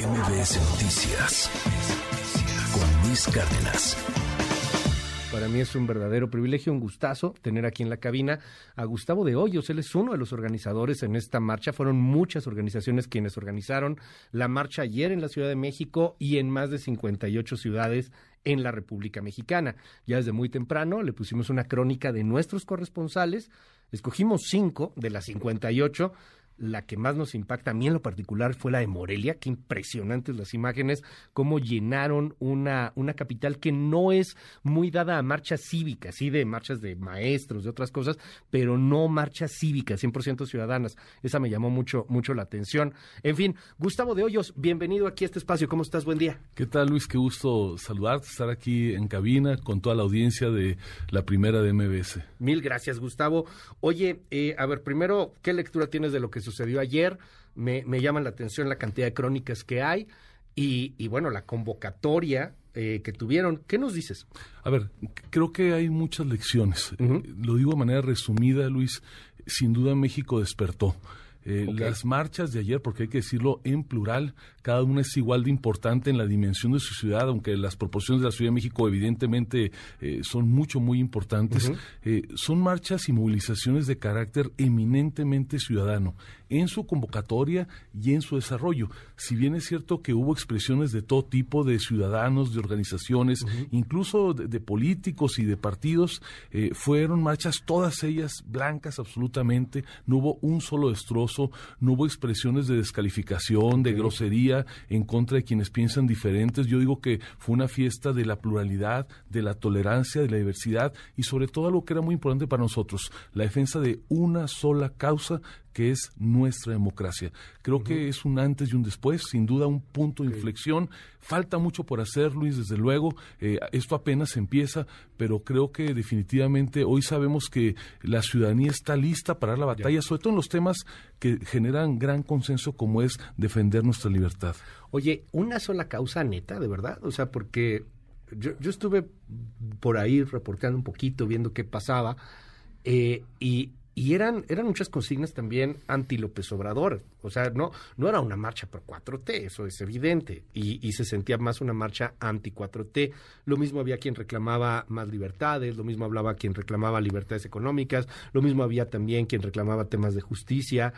MBS Noticias con Luis Cárdenas. Para mí es un verdadero privilegio, un gustazo tener aquí en la cabina a Gustavo de Hoyos. Él es uno de los organizadores en esta marcha. Fueron muchas organizaciones quienes organizaron la marcha ayer en la Ciudad de México y en más de 58 ciudades en la República Mexicana. Ya desde muy temprano le pusimos una crónica de nuestros corresponsales. Escogimos cinco de las 58 la que más nos impacta a mí en lo particular fue la de Morelia. Qué impresionantes las imágenes, cómo llenaron una, una capital que no es muy dada a marchas cívicas, sí de marchas de maestros, de otras cosas, pero no marchas cívicas, 100% ciudadanas. Esa me llamó mucho, mucho la atención. En fin, Gustavo de Hoyos, bienvenido aquí a este espacio. ¿Cómo estás? Buen día. ¿Qué tal, Luis? Qué gusto saludarte, estar aquí en cabina con toda la audiencia de la primera de MBS. Mil gracias, Gustavo. Oye, eh, a ver, primero, ¿qué lectura tienes de lo que sucedió ayer. Me, me llama la atención la cantidad de crónicas que hay y, y bueno, la convocatoria eh, que tuvieron. ¿Qué nos dices? A ver, creo que hay muchas lecciones. Eh, lo digo de manera resumida, Luis. Sin duda México despertó. Eh, las marchas de ayer, porque hay que decirlo en plural, cada una es igual de importante en la dimensión de su ciudad, aunque las proporciones de la Ciudad de México evidentemente eh, son mucho, muy importantes. Eh, son marchas y movilizaciones de carácter eminentemente ciudadano en su convocatoria y en su desarrollo. Si bien es cierto que hubo expresiones de todo tipo de ciudadanos, de organizaciones, incluso de, políticos y de partidos, fueron marchas todas ellas blancas absolutamente, no hubo un solo destrozo no hubo expresiones de descalificación, de grosería en contra de quienes piensan diferentes. Yo digo que fue una fiesta de la pluralidad, de la tolerancia, de la diversidad y sobre todo algo que era muy importante para nosotros, la defensa de una sola causa que es nuestra democracia. Creo que es un antes y un después, sin duda un punto de inflexión. Falta mucho por hacer, Luis, desde luego. Eh, esto apenas empieza, pero creo que definitivamente hoy sabemos que la ciudadanía está lista para la batalla, sobre todo en los temas que generan gran consenso como es defender nuestra libertad. Oye, una sola causa neta, de verdad, o sea, porque yo, yo estuve por ahí reporteando un poquito, viendo qué pasaba, eh, y y eran, eran muchas consignas también anti López Obrador. O sea, no, no era una marcha por 4T, eso es evidente. Y, y se sentía más una marcha anti 4T. Lo mismo había quien reclamaba más libertades, lo mismo hablaba quien reclamaba libertades económicas, lo mismo había también quien reclamaba temas de justicia.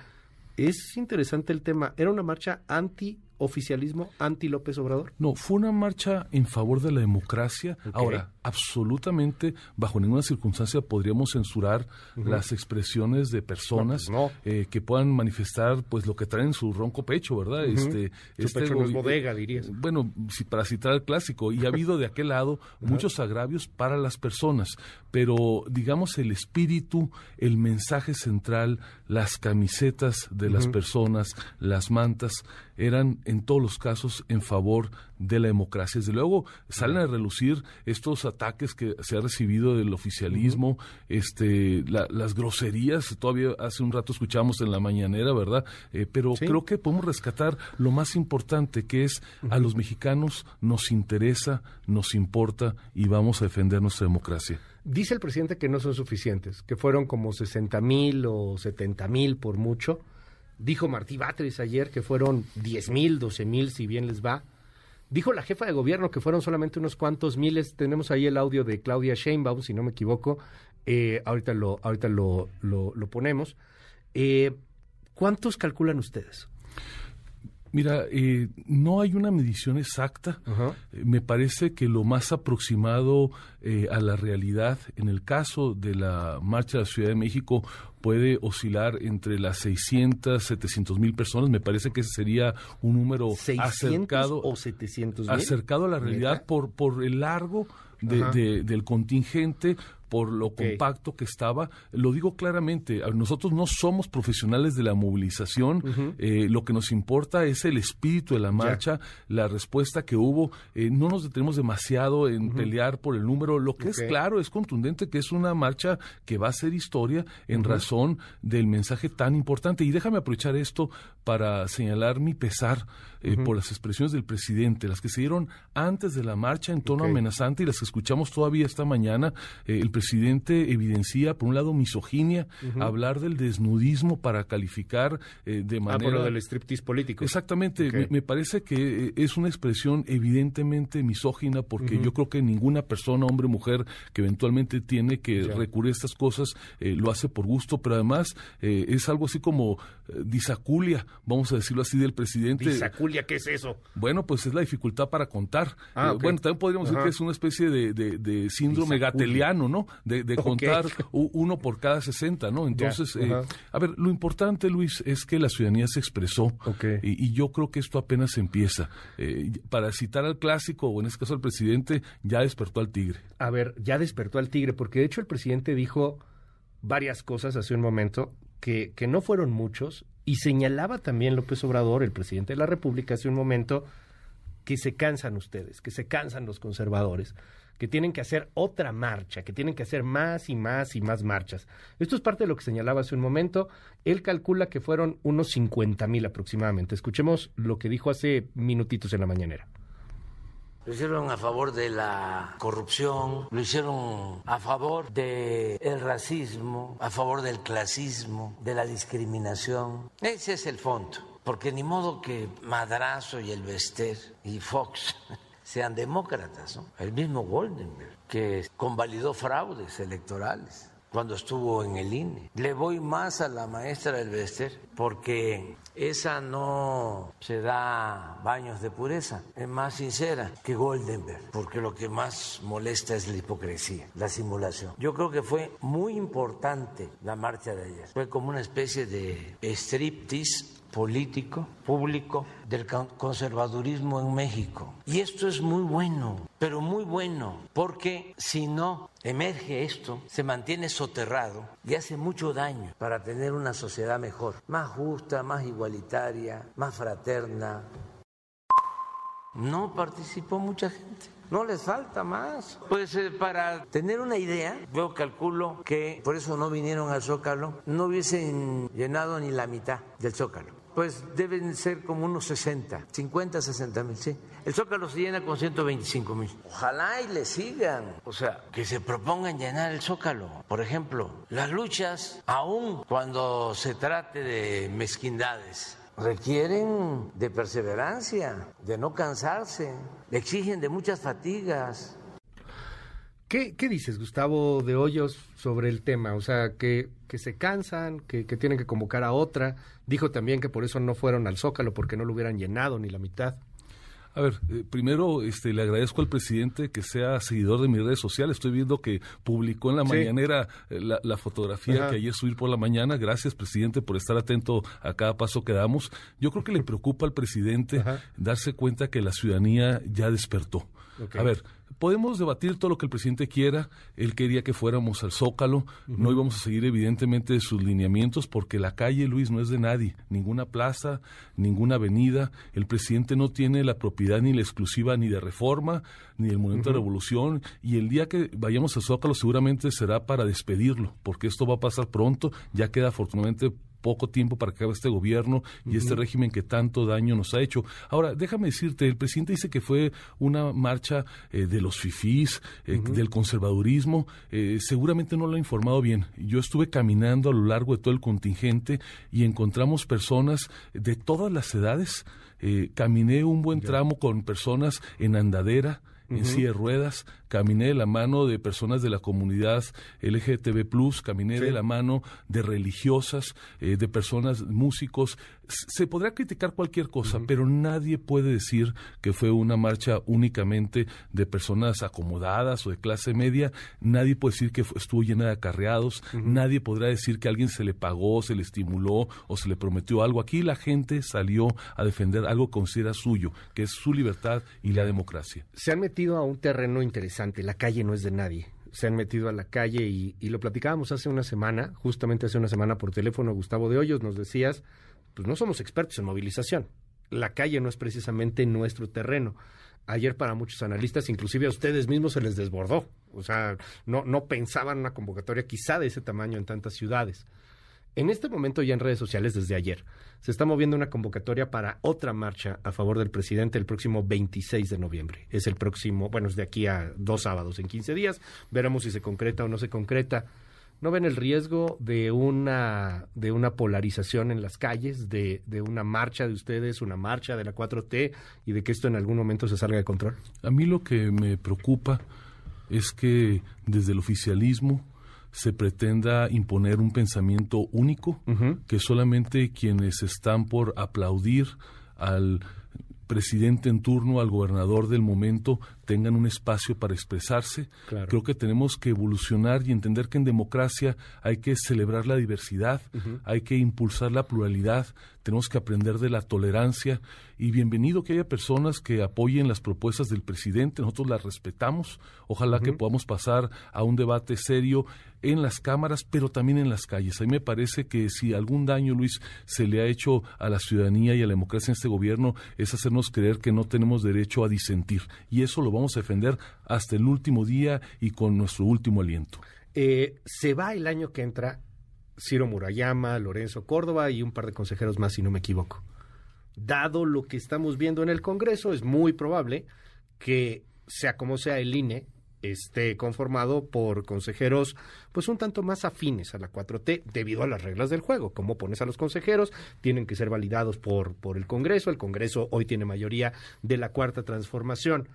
Es interesante el tema. Era una marcha anti oficialismo anti López Obrador? No, fue una marcha en favor de la democracia. Ahora, absolutamente, bajo ninguna circunstancia podríamos censurar las expresiones de personas pues eh, que puedan manifestar pues lo que traen en su ronco pecho, ¿verdad? Este, su este pecho no es bodega, dirías. Bueno, si, para citar el clásico, y ha habido de aquel lado muchos agravios para las personas, pero digamos el espíritu, el mensaje central, las camisetas de las personas, las mantas, eran en todos los casos en favor de la democracia. Desde luego salen a relucir estos ataques que se ha recibido del oficialismo, este, las groserías, todavía hace un rato escuchamos en la mañanera, ¿verdad? Eh, pero creo que podemos rescatar lo más importante, que es a los mexicanos nos interesa, nos importa y vamos a defender nuestra democracia. Dice el presidente que no son suficientes, que fueron como 60 mil o 70 mil por mucho Dijo Martí Batres ayer que fueron 10 mil, 12 mil, si bien les va. Dijo la jefa de gobierno que fueron solamente unos cuantos miles. Tenemos ahí el audio de Claudia Sheinbaum, si no me equivoco. Eh, ahorita lo, ahorita lo, lo, ponemos. Eh, ¿Cuántos calculan ustedes? Mira, eh, no hay una medición exacta. Me parece que lo más aproximado eh, a la realidad, en el caso de la Marcha de la Ciudad de México, puede oscilar entre las 600, 700 mil personas. Me parece que ese sería un número acercado, o 700 acercado a la realidad por, por el largo de, del contingente, por lo compacto que estaba. Lo digo claramente, nosotros no somos profesionales de la movilización, eh, lo que nos importa es el espíritu de la marcha, la respuesta que hubo. Eh, no nos detenemos demasiado en pelear por el número. Lo que es claro, es contundente que es una marcha que va a ser historia en razón del mensaje tan importante. Y déjame aprovechar esto para señalar mi pesar eh, por las expresiones del presidente, las que se dieron antes de la marcha en tono amenazante y las que escuchamos todavía esta mañana. Eh, el presidente evidencia, por un lado, misoginia, hablar del desnudismo para calificar eh, de manera... Ah, por lo del striptease político. Exactamente, me, parece que es una expresión evidentemente misógina porque yo creo que ninguna persona, hombre o mujer, que eventualmente tiene que recurrir a estas cosas, lo hace por gusto, pero además es algo así como disaculia, vamos a decirlo así, del presidente. ¿Disaculia qué es eso? Bueno, pues es la dificultad para contar. Ah, eh, bueno, también podríamos decir que es una especie de, síndrome gateliano, ¿no? De, contar uno por cada 60, ¿no? Entonces, eh, a ver, lo importante, Luis, es que la ciudadanía se expresó y, yo creo que esto apenas empieza. Eh, para citar al clásico, o en este caso al presidente, ya despertó al tigre. A ver, ya despertó al tigre, porque de hecho el presidente dijo varias cosas hace un momento que, que no fueron muchos y señalaba también López Obrador, el presidente de la República, hace un momento, que se cansan ustedes, que se cansan los conservadores, que tienen que hacer otra marcha, que tienen que hacer más y más y más marchas. Esto es parte de lo que señalaba hace un momento. Él calcula que fueron unos 50 mil aproximadamente. Escuchemos lo que dijo hace minutitos en la mañanera. Lo hicieron a favor de la corrupción, lo hicieron a favor del el racismo, a favor del clasismo, de la discriminación. Ese es el fondo, porque ni modo que Madrazo y el Vester y Fox sean demócratas, ¿no? El mismo Goldenberg, que convalidó fraudes electorales cuando estuvo en el INE. Le voy más a la maestra del Vester porque esa no se da baños de pureza, es más sincera que Goldenberg, porque lo que más molesta es la hipocresía, la simulación. Yo creo que fue muy importante la marcha de ayer, fue como una especie de striptease político, público del conservadurismo en México. Y esto es muy bueno, pero muy bueno, porque si no emerge esto, se mantiene soterrado y hace mucho daño para tener una sociedad mejor, más justa, más igualitaria, más fraterna. No participó mucha gente. No les falta más. Pues eh, para tener una idea, yo calculo que por eso no vinieron al Zócalo, no hubiesen llenado ni la mitad del Zócalo pues deben ser como unos 60, 50, 60 mil, sí. El Zócalo se llena con 125 mil. Ojalá y le sigan, o sea, que se propongan llenar el Zócalo. Por ejemplo, las luchas, aun cuando se trate de mezquindades, requieren de perseverancia, de no cansarse, exigen de muchas fatigas. ¿Qué, ¿Qué, dices, Gustavo de Hoyos, sobre el tema? O sea, que, que se cansan, que, que, tienen que convocar a otra. Dijo también que por eso no fueron al Zócalo, porque no lo hubieran llenado ni la mitad. A ver, eh, primero este, le agradezco al presidente que sea seguidor de mis redes sociales. Estoy viendo que publicó en la mañanera eh, la, fotografía que ayer subir por la mañana. Gracias, presidente, por estar atento a cada paso que damos. Yo creo que le preocupa al presidente darse cuenta que la ciudadanía ya despertó. A ver, podemos debatir todo lo que el presidente quiera. Él quería que fuéramos al Zócalo. No íbamos a seguir, evidentemente, sus lineamientos porque la calle, Luis, no es de nadie. Ninguna plaza, ninguna avenida. El presidente no tiene la propiedad ni la exclusiva ni de reforma, ni del Movimiento de Revolución. Y el día que vayamos al Zócalo seguramente será para despedirlo, porque esto va a pasar pronto. Ya queda afortunadamente poco tiempo para que acabe este gobierno y este régimen que tanto daño nos ha hecho. Ahora, déjame decirte, el presidente dice que fue una marcha eh, de los fifís, eh, del conservadurismo. Eh, seguramente no lo ha informado bien. Yo estuve caminando a lo largo de todo el contingente y encontramos personas de todas las edades. caminé un buen tramo con personas en andadera, en silla de ruedas, caminé de la mano de personas de la comunidad LGTB+, caminé de la mano de religiosas, eh, de personas, músicos. Se podrá criticar cualquier cosa, pero nadie puede decir que fue una marcha únicamente de personas acomodadas o de clase media. Nadie puede decir que estuvo llena de acarreados. Nadie podrá decir que a alguien se le pagó, se le estimuló o se le prometió algo. Aquí la gente salió a defender algo que considera suyo, que es su libertad y la democracia. Se han metido a un terreno interesante la calle no es de nadie. Se han metido a la calle y, lo platicábamos hace una semana, justamente hace una semana por teléfono, Gustavo de Hoyos, nos decías, pues no somos expertos en movilización. La calle no es precisamente nuestro terreno. Ayer para muchos analistas, inclusive a ustedes mismos se les desbordó. O sea, no, no pensaban una convocatoria quizá de ese tamaño en tantas ciudades. En este momento ya en redes sociales desde ayer se está moviendo una convocatoria para otra marcha a favor del presidente el próximo 26 de noviembre. Es el próximo, bueno, es de aquí a dos sábados en 15 días. Veremos si se concreta o no se concreta. ¿No ven el riesgo de una, de una polarización en las calles, de, de una marcha de ustedes, una marcha de la 4T y de que esto en algún momento se salga de control? A mí lo que me preocupa es que desde el oficialismo se pretenda imponer un pensamiento único, que solamente quienes están por aplaudir al presidente en turno, al gobernador del momento, tengan un espacio para expresarse. Creo que tenemos que evolucionar y entender que en democracia hay que celebrar la diversidad, hay que impulsar la pluralidad, tenemos que aprender de la tolerancia y bienvenido que haya personas que apoyen las propuestas del presidente, nosotros las respetamos, ojalá que podamos pasar a un debate serio en las cámaras, pero también en las calles. A mí me parece que si algún daño, Luis, se le ha hecho a la ciudadanía y a la democracia en este gobierno, es hacernos creer que no tenemos derecho a disentir. Y eso lo vamos a defender hasta el último día y con nuestro último aliento. Eh, se va el año que entra Ciro Murayama, Lorenzo Córdoba y un par de consejeros más, si no me equivoco. Dado lo que estamos viendo en el Congreso, es muy probable que, sea como sea el INE, esté conformado por consejeros pues un tanto más afines a la 4T debido a las reglas del juego. Como pones a los consejeros, tienen que ser validados por, por el Congreso. El Congreso hoy tiene mayoría de la cuarta transformación.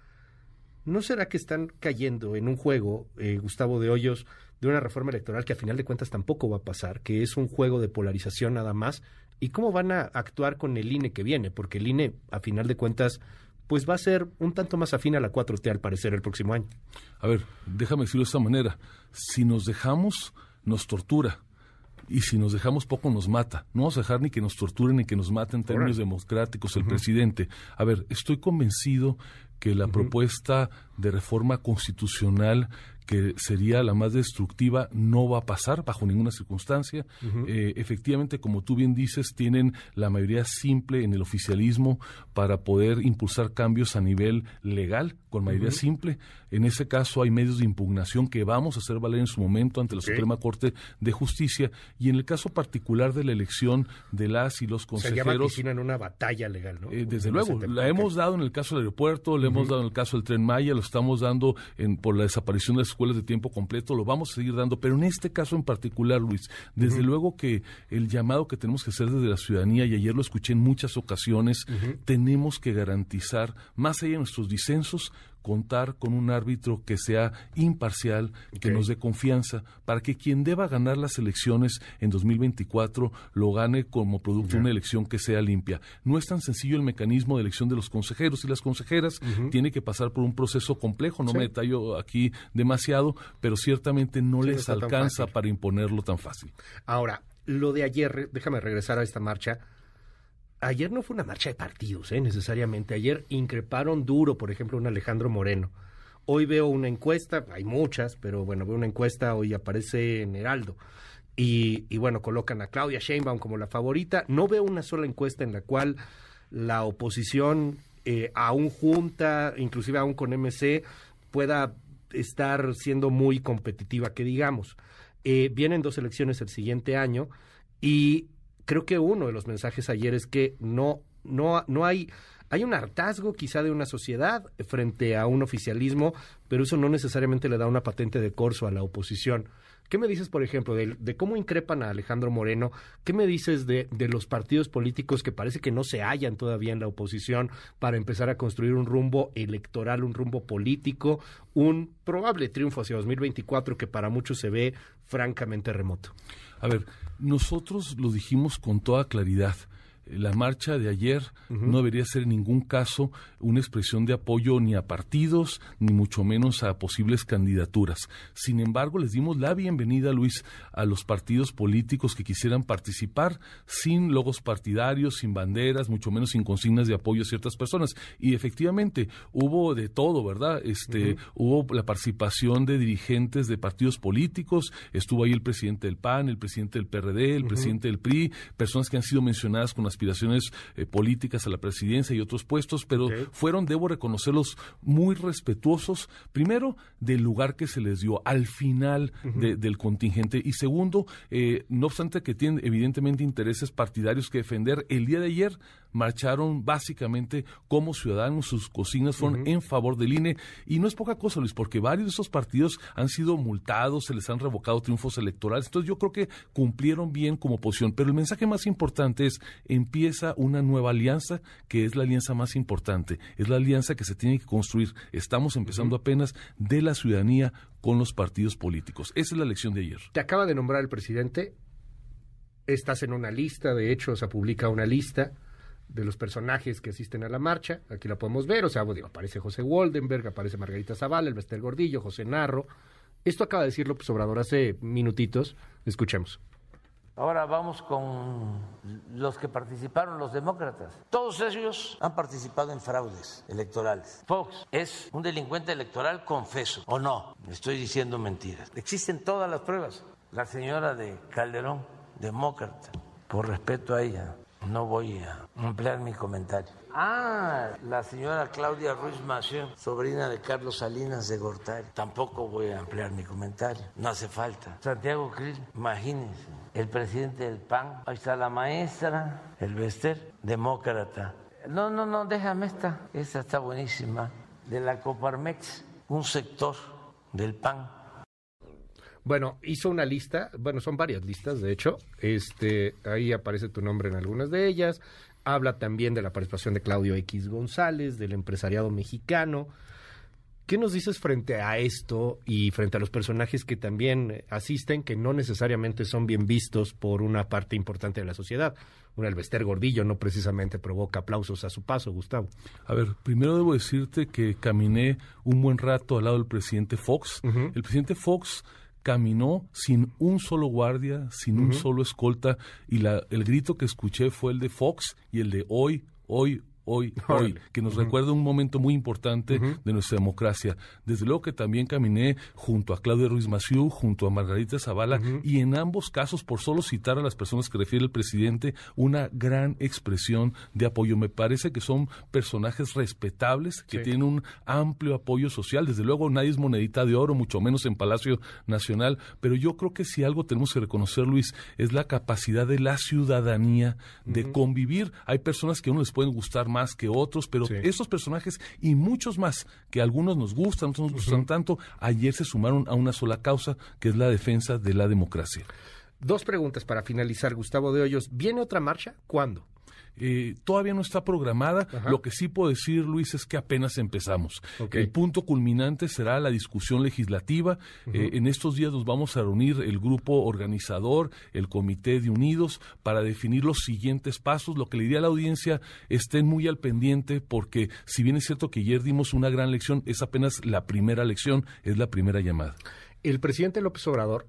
¿No será que están cayendo en un juego, eh, Gustavo de Hoyos, de una reforma electoral que a final de cuentas tampoco va a pasar, que es un juego de polarización nada más? ¿Y cómo van a actuar con el INE que viene? Porque el INE, a final de cuentas, pues va a ser un tanto más afín a la 4T al parecer el próximo año. A ver, déjame decirlo de esta manera. Si nos dejamos, nos tortura y si nos dejamos poco nos mata. No vamos a dejar ni que nos torturen ni que nos maten en términos democráticos el presidente. A ver, estoy convencido que la propuesta de reforma constitucional que sería la más destructiva, no va a pasar bajo ninguna circunstancia. Eh, efectivamente, como tú bien dices, tienen la mayoría simple en el oficialismo para poder impulsar cambios a nivel legal, con mayoría simple. En ese caso hay medios de impugnación que vamos a hacer valer en su momento ante la Suprema Corte de Justicia. Y en el caso particular de la elección de las y los consejeros... Se en una batalla legal, ¿no? Eh, desde luego, la hemos dado en el caso del aeropuerto, hemos dado en el caso del Tren Maya, lo estamos dando en, por la desaparición de las escuelas de tiempo completo, lo vamos a seguir dando, pero en este caso en particular, Luis, desde luego que el llamado que tenemos que hacer desde la ciudadanía, y ayer lo escuché en muchas ocasiones, tenemos que garantizar, más allá de nuestros disensos, contar con un árbitro que sea imparcial, que nos dé confianza, para que quien deba ganar las elecciones en 2024 lo gane como producto de una elección que sea limpia. No es tan sencillo el mecanismo de elección de los consejeros y las consejeras, tiene que pasar por un proceso complejo, no me detallo aquí demasiado, pero ciertamente no les alcanza para imponerlo tan fácil. Ahora, lo de ayer, déjame regresar a esta marcha ayer no fue una marcha de partidos, ¿eh? necesariamente. Ayer increparon duro, por ejemplo, un Alejandro Moreno. Hoy veo una encuesta, hay muchas, pero bueno, veo una encuesta, hoy aparece en Heraldo. Y, y bueno, colocan a Claudia Sheinbaum como la favorita. No veo una sola encuesta en la cual la oposición, eh, aún junta, inclusive aún con MC, pueda estar siendo muy competitiva, que digamos. Eh, vienen dos elecciones el siguiente año y creo que uno de los mensajes ayer es que no, no, no hay, hay un hartazgo quizá de una sociedad frente a un oficialismo, pero eso no necesariamente le da una patente de corso a la oposición. ¿Qué me dices, por ejemplo, de, cómo increpan a Alejandro Moreno? ¿Qué me dices de, de, los partidos políticos que parece que no se hallan todavía en la oposición para empezar a construir un rumbo electoral, un rumbo político, un probable triunfo hacia 2024 que para muchos se ve francamente remoto? A ver, nosotros lo dijimos con toda claridad la marcha de ayer no debería ser en ningún caso una expresión de apoyo ni a partidos, ni mucho menos a posibles candidaturas. Sin embargo, les dimos la bienvenida, Luis, a los partidos políticos que quisieran participar sin logos partidarios, sin banderas, mucho menos sin consignas de apoyo a ciertas personas. Y efectivamente, hubo de todo, ¿verdad? Este, Hubo la participación de dirigentes de partidos políticos, estuvo ahí el presidente del PAN, el presidente del PRD, el presidente del PRI, personas que han sido mencionadas con las aspiraciones eh, políticas a la presidencia y otros puestos, pero fueron, debo reconocerlos, muy respetuosos, primero, del lugar que se les dio al final del contingente y segundo, eh, no obstante que tienen evidentemente intereses partidarios que defender, el día de ayer marcharon básicamente como ciudadanos, sus cocinas fueron en favor del INE y no es poca cosa, Luis, porque varios de esos partidos han sido multados, se les han revocado triunfos electorales, entonces yo creo que cumplieron bien como oposición, pero el mensaje más importante es empieza una nueva alianza que es la alianza más importante, es la alianza que se tiene que construir, estamos empezando apenas de la ciudadanía con los partidos políticos. Esa es la lección de ayer. Te acaba de nombrar el presidente, estás en una lista, de hecho, se publica una lista de los personajes que asisten a la marcha. Aquí la podemos ver, o sea, aparece José Woldenberg, aparece Margarita Zavala, el Bester Gordillo, José Narro. Esto acaba de decir López hace minutitos. Escuchemos. Ahora vamos con los que participaron, los demócratas. Todos ellos han participado en fraudes electorales. Fox es un delincuente electoral confeso, ¿o no? Estoy diciendo mentiras. Existen todas las pruebas. La señora de Calderón, demócrata, por respeto a ella, no voy a ampliar mi comentario. Ah, la señora Claudia Ruiz Mación, sobrina de Carlos Salinas de Gortari. Tampoco voy a ampliar mi comentario. No hace falta. Santiago Krill, imagínense. El presidente del PAN. Ahí está la maestra, el Bester, demócrata. No, no, no, déjame esta. Esta está buenísima. De la Coparmex, un sector del PAN bueno, hizo una lista, bueno, son varias listas, de hecho. Este, ahí aparece tu nombre en algunas de ellas. Habla también de la participación de Claudio X González, del empresariado mexicano. ¿Qué nos dices frente a esto y frente a los personajes que también asisten, que no necesariamente son bien vistos por una parte importante de la sociedad? Un Elvester Gordillo no precisamente provoca aplausos a su paso, Gustavo. A ver, primero debo decirte que caminé un buen rato al lado del presidente Fox. El presidente Fox caminó sin un solo guardia, sin un solo escolta, y la, el grito que escuché fue el de Fox y el de hoy, hoy, hoy, hoy, que nos recuerda un momento muy importante de nuestra democracia. Desde luego que también caminé junto a Claudia Ruiz Massieu, junto a Margarita Zavala, y en ambos casos, por solo citar a las personas que refiere el presidente, una gran expresión de apoyo. Me parece que son personajes respetables, que tienen un amplio apoyo social. Desde luego nadie es monedita de oro, mucho menos en Palacio Nacional, pero yo creo que si algo tenemos que reconocer, Luis, es la capacidad de la ciudadanía de convivir. Hay personas que a uno les pueden gustar más más que otros, pero esos personajes y muchos más que algunos nos gustan, otros nos gustan tanto, ayer se sumaron a una sola causa, que es la defensa de la democracia. Dos preguntas para finalizar, Gustavo de Hoyos. ¿Viene otra marcha? ¿Cuándo? Eh, todavía no está programada. Lo que sí puedo decir, Luis, es que apenas empezamos. El punto culminante será la discusión legislativa. Eh, en estos días nos vamos a reunir el grupo organizador, el Comité de Unidos, para definir los siguientes pasos. Lo que le diría a la audiencia, estén muy al pendiente, porque si bien es cierto que ayer dimos una gran lección, es apenas la primera lección, es la primera llamada. El presidente López Obrador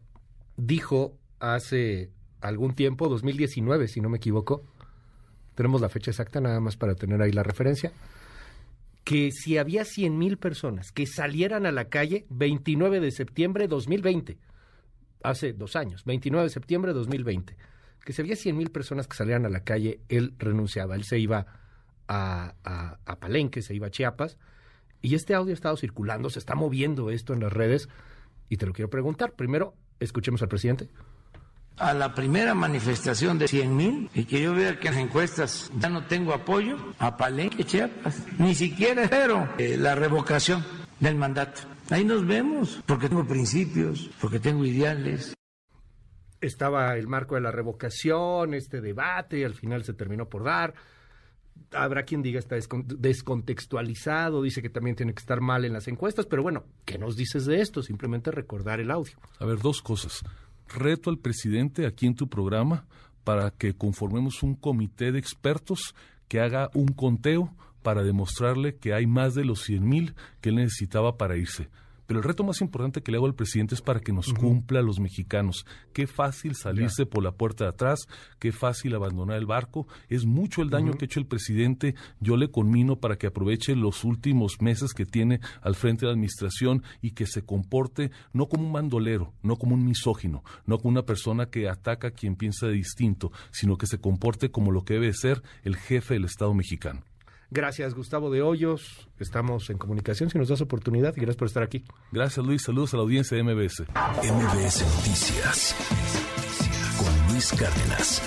dijo hace algún tiempo, 2019, si no me equivoco, tenemos la fecha exacta nada más para tener ahí la referencia, que si había 100 mil personas que salieran a la calle 29 de septiembre de 2020, hace dos años, 29 de septiembre de 2020, que si había 100 mil personas que salieran a la calle, él renunciaba, él se iba a, a, Palenque, se iba a Chiapas, y este audio ha estado circulando, se está moviendo esto en las redes, y te lo quiero preguntar. Primero, escuchemos al presidente a la primera manifestación de 100 mil y que yo vea que en las encuestas ya no tengo apoyo a Palenque, Chiapas, ni siquiera espero eh, la revocación del mandato. Ahí nos vemos, porque tengo principios, porque tengo ideales. Estaba el marco de la revocación, este debate, y al final se terminó por dar. Habrá quien diga está descontextualizado, dice que también tiene que estar mal en las encuestas, pero bueno, ¿qué nos dices de esto? Simplemente recordar el audio. A ver, dos cosas reto al presidente aquí en tu programa para que conformemos un comité de expertos que haga un conteo para demostrarle que hay más de los 100 mil que él necesitaba para irse. Pero el reto más importante que le hago al presidente es para que nos cumpla a los mexicanos. Qué fácil salirse por la puerta de atrás, qué fácil abandonar el barco. Es mucho el daño que ha hecho el presidente. Yo le conmino para que aproveche los últimos meses que tiene al frente de la administración y que se comporte no como un bandolero, no como un misógino, no como una persona que ataca a quien piensa distinto, sino que se comporte como lo que debe ser el jefe del Estado mexicano. Gracias, Gustavo de Hoyos. Estamos en comunicación si nos das oportunidad y gracias por estar aquí. Gracias, Luis. Saludos a la audiencia de MBS. MBS Noticias con Luis Cárdenas.